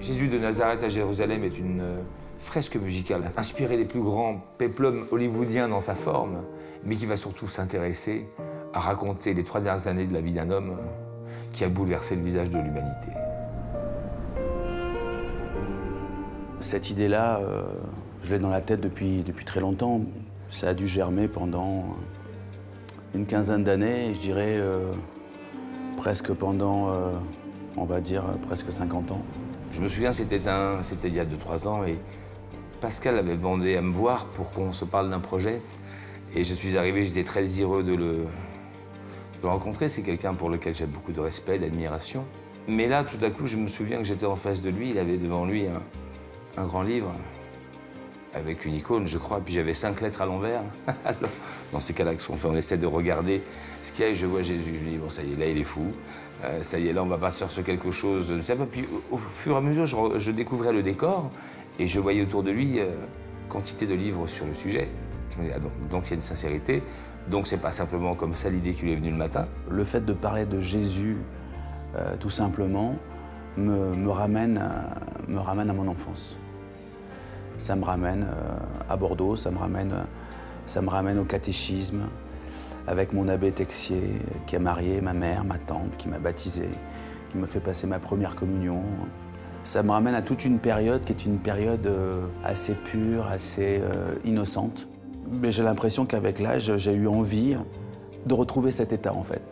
Jésus de Nazareth à Jérusalem est une euh, fresque musicale inspirée des plus grands péplums hollywoodiens dans sa forme, mais qui va surtout s'intéresser à raconter les trois dernières années de la vie d'un homme qui a bouleversé le visage de l'humanité. Cette idée-là, euh, je l'ai dans la tête depuis, très longtemps. Ça a dû germer pendant une quinzaine d'années, je dirais euh, presque pendant, euh, on va dire, presque 50 ans. Je me souviens, c'était c'était il y a 2-3 ans, et Pascal avait demandé à me voir pour qu'on se parle d'un projet. Et je suis arrivé, j'étais très heureux de le, rencontrer. C'est quelqu'un pour lequel j'ai beaucoup de respect, d'admiration. Mais là, tout à coup, je me souviens que j'étais en face de lui, il avait devant lui un grand livre avec une icône, je crois, puis j'avais cinq lettres à l'envers. Alors, dans ces cas-là, fait On essaie de regarder ce qu'il y a et je vois Jésus. Je me dis, bon, ça y est, là, il est fou. Euh, ça y est, là, on va partir sur quelque chose. Je sais pas. Puis, au, fur et à mesure, je, découvrais le décor et je voyais autour de lui euh, quantité de livres sur le sujet. Ah, donc, il y a une sincérité. Donc, c'est pas simplement comme ça l'idée qui lui est venue le matin. Le fait de parler de Jésus, euh, tout simplement, me ramène à mon enfance. Ça me ramène euh, à Bordeaux, ça me ramène, euh, ça me ramène au catéchisme, avec mon abbé Texier, qui a marié ma mère, ma tante, qui m'a baptisé, qui m'a fait passer ma première communion. Ça me ramène à toute une période qui est une période euh, assez pure, assez innocente. Mais j'ai l'impression qu'avec l'âge, j'ai eu envie de retrouver cet état en fait.